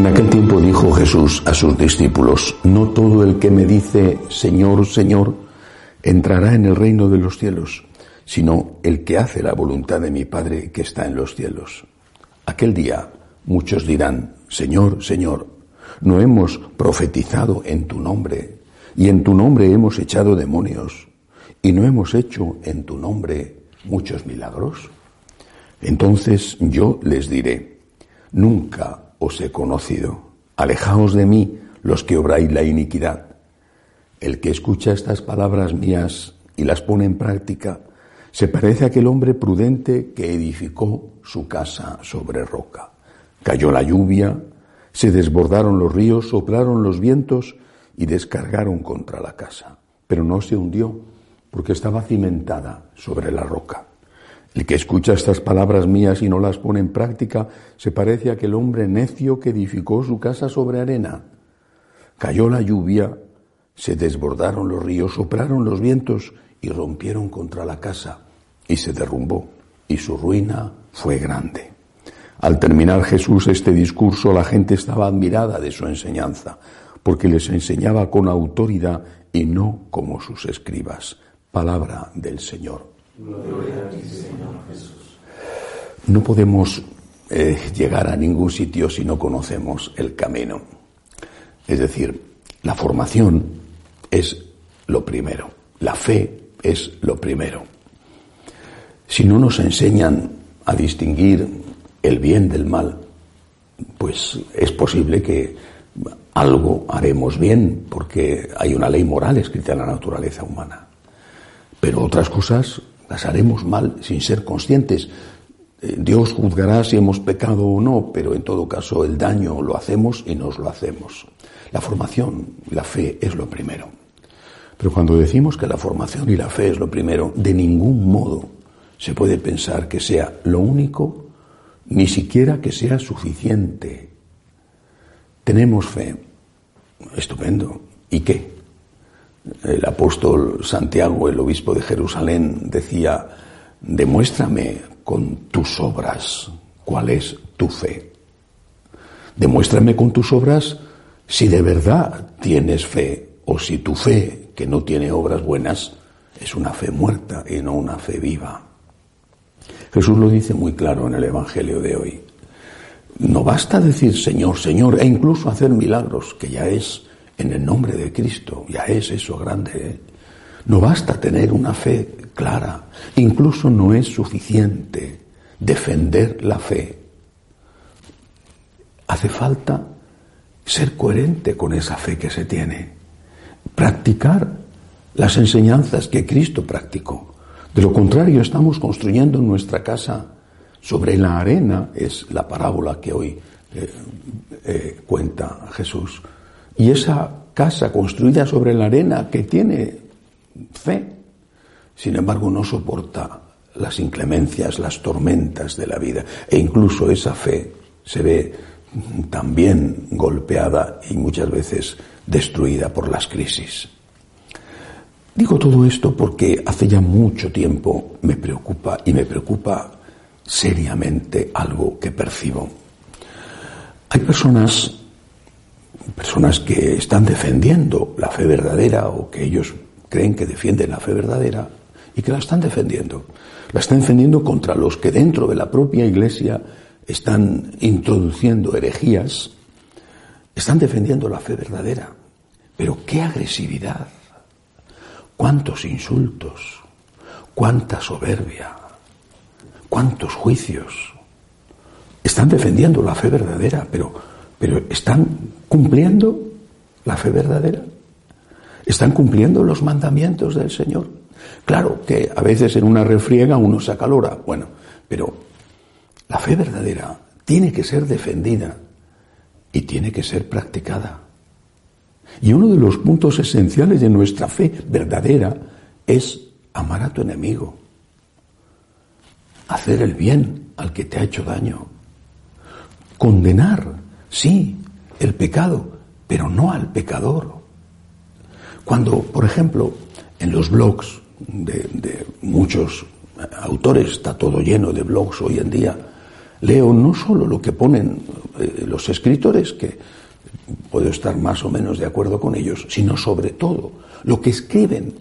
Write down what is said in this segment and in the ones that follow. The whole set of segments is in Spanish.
En aquel tiempo dijo Jesús a sus discípulos, no todo el que me dice Señor, Señor, entrará en el reino de los cielos, sino el que hace la voluntad de mi Padre que está en los cielos. Aquel día muchos dirán, Señor, Señor, ¿no hemos profetizado en tu nombre y en tu nombre hemos echado demonios y no hemos hecho en tu nombre muchos milagros? Entonces yo les diré, nunca os he conocido. Alejaos de mí los que obráis la iniquidad. El que escucha estas palabras mías y las pone en práctica, se parece a aquel hombre prudente que edificó su casa sobre roca. Cayó la lluvia, se desbordaron los ríos, soplaron los vientos y descargaron contra la casa. Pero no se hundió, porque estaba cimentada sobre la roca. El que escucha estas palabras mías y no las pone en práctica se parece a aquel hombre necio que edificó su casa sobre arena. Cayó la lluvia, se desbordaron los ríos, soplaron los vientos y rompieron contra la casa y se derrumbó y su ruina fue grande. Al terminar Jesús este discurso la gente estaba admirada de su enseñanza porque les enseñaba con autoridad y no como sus escribas. Palabra del Señor. No podemos eh, llegar a ningún sitio si no conocemos el camino. Es decir, la formación es lo primero, la fe es lo primero. Si no nos enseñan a distinguir el bien del mal, pues es posible que algo haremos bien porque hay una ley moral escrita en la naturaleza humana. Pero otras cosas las haremos mal sin ser conscientes. Eh, Dios juzgará si hemos pecado o no, pero en todo caso el daño lo hacemos y nos lo hacemos. La formación la fe es lo primero. Pero cuando decimos que la formación y la fe es lo primero, de ningún modo se puede pensar que sea lo único, ni siquiera que sea suficiente. Tenemos fe. Estupendo. ¿Y qué? El apóstol Santiago, el obispo de Jerusalén, decía, demuéstrame con tus obras cuál es tu fe. Demuéstrame con tus obras si de verdad tienes fe o si tu fe, que no tiene obras buenas, es una fe muerta y no una fe viva. Jesús lo dice muy claro en el Evangelio de hoy. No basta decir Señor, Señor, e incluso hacer milagros, que ya es en el nombre de Cristo. Ya es eso grande. ¿eh? No basta tener una fe clara. Incluso no es suficiente defender la fe. Hace falta ser coherente con esa fe que se tiene. Practicar las enseñanzas que Cristo practicó. De lo contrario, estamos construyendo nuestra casa sobre la arena, es la parábola que hoy eh, eh, cuenta Jesús. Y esa casa construida sobre la arena que tiene fe, sin embargo no soporta las inclemencias, las tormentas de la vida. E incluso esa fe se ve también golpeada y muchas veces destruida por las crisis. Digo todo esto porque hace ya mucho tiempo me preocupa y me preocupa seriamente algo que percibo. Hay personas personas que están defendiendo la fe verdadera o que ellos creen que defienden la fe verdadera y que la están defendiendo. La están defendiendo contra los que dentro de la propia iglesia están introduciendo herejías, están defendiendo la fe verdadera. Pero qué agresividad, cuántos insultos, cuánta soberbia, cuántos juicios. Están defendiendo la fe verdadera, pero pero ¿están cumpliendo la fe verdadera? ¿Están cumpliendo los mandamientos del Señor? Claro que a veces en una refriega uno se acalora, bueno, pero la fe verdadera tiene que ser defendida y tiene que ser practicada. Y uno de los puntos esenciales de nuestra fe verdadera es amar a tu enemigo, hacer el bien al que te ha hecho daño, condenar, sí, el pecado, pero no al pecador. Cuando, por ejemplo, en los blogs de, muchos autores, está todo lleno de blogs hoy en día, leo no solo lo que ponen eh, los escritores, que puedo estar más o menos de acuerdo con ellos, sino sobre todo lo que escriben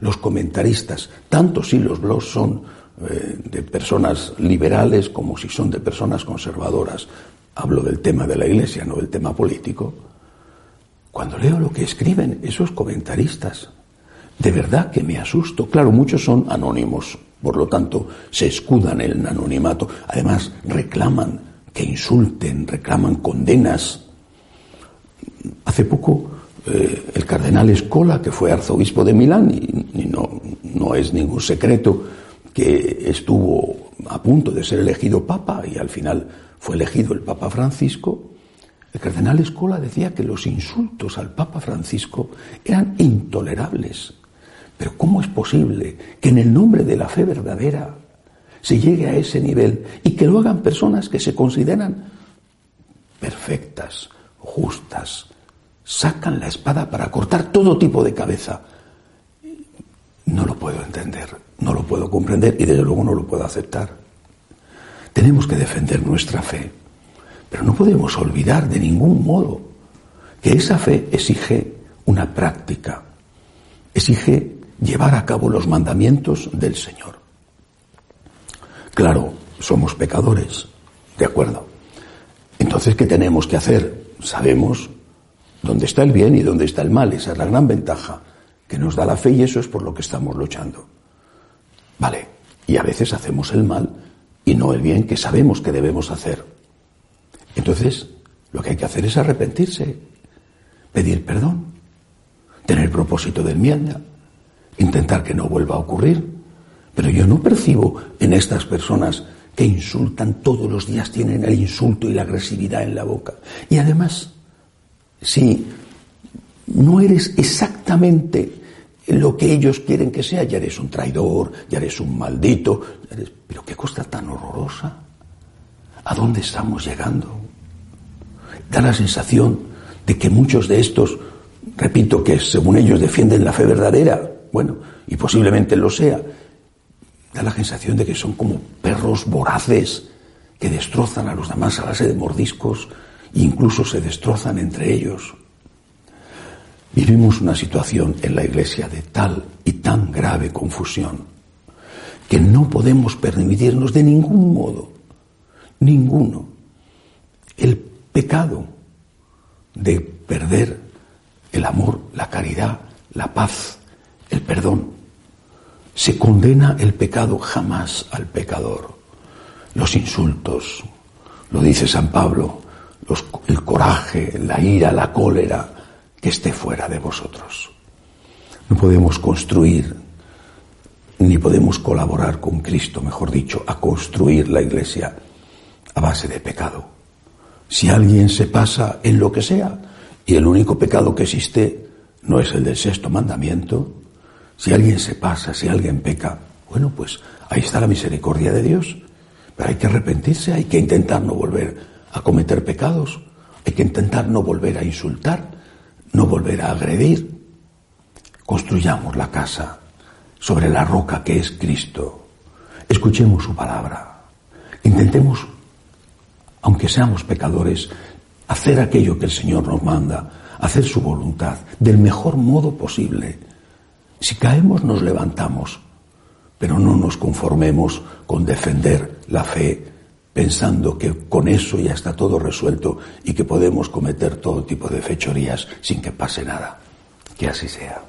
los comentaristas, tanto si los blogs son eh, de personas liberales como si son de personas conservadoras. Hablo del tema de la Iglesia, no del tema político. Cuando leo lo que escriben esos comentaristas, de verdad que me asusto. Claro, muchos son anónimos, por lo tanto se escudan en el anonimato. Además, reclaman que insulten, reclaman condenas. Hace poco eh, el cardenal Escola, que fue arzobispo de Milán, y, no, no es ningún secreto que estuvo a punto de ser elegido papa y al final fue elegido el Papa Francisco, el cardenal Escola decía que los insultos al Papa Francisco eran intolerables. Pero ¿cómo es posible que en el nombre de la fe verdadera se llegue a ese nivel y que lo hagan personas que se consideran perfectas, justas, sacan la espada para cortar todo tipo de cabeza? No lo puedo entender, no lo puedo comprender y desde luego no lo puedo aceptar. Tenemos que defender nuestra fe. Pero no podemos olvidar de ningún modo que esa fe exige una práctica, exige llevar a cabo los mandamientos del Señor. Claro, somos pecadores, de acuerdo. Entonces, ¿qué tenemos que hacer? Sabemos dónde está el bien y dónde está el mal. Esa es la gran ventaja que nos da la fe y eso es por lo que estamos luchando. Vale, y a veces hacemos el mal y no el bien que sabemos que debemos hacer. Entonces, lo que hay que hacer es arrepentirse, pedir perdón, tener propósito de enmienda, intentar que no vuelva a ocurrir. Pero yo no percibo en estas personas que insultan todos los días, tienen el insulto y la agresividad en la boca. Y además, si no eres exactamente lo que ellos quieren que sea, ya eres un traidor, ya eres un maldito, pero qué cosa tan horrorosa. ¿A dónde estamos llegando? Da la sensación de que muchos de estos, repito que según ellos defienden la fe verdadera, bueno, y posiblemente lo sea, da la sensación de que son como perros voraces que destrozan a los demás a base de mordiscos e incluso se destrozan entre ellos. Vivimos una situación en la Iglesia de tal y tan grave confusión que no podemos permitirnos de ningún modo ninguno el pecado de perder el amor, la caridad, la paz, el perdón. Se condena el pecado jamás al pecador. Los insultos, lo dice San Pablo, el coraje, la ira, la cólera, esté fuera de vosotros. No podemos construir, ni podemos colaborar con Cristo, mejor dicho, a construir la iglesia a base de pecado. Si alguien se pasa en lo que sea, y el único pecado que existe no es el del sexto mandamiento, si alguien se pasa, si alguien peca, bueno, pues ahí está la misericordia de Dios. Pero hay que arrepentirse, hay que intentar no volver a cometer pecados, hay que intentar no volver a insultar, no volver a agredir. Construyamos la casa sobre la roca que es Cristo. Escuchemos su palabra. Intentemos aunque seamos pecadores, hacer aquello que el Señor nos manda, hacer su voluntad del mejor modo posible. Si caemos nos levantamos, pero no nos conformemos con defender la fe pensando que con eso ya está todo resuelto y que podemos cometer todo tipo de fechorías sin que pase nada. Que así sea.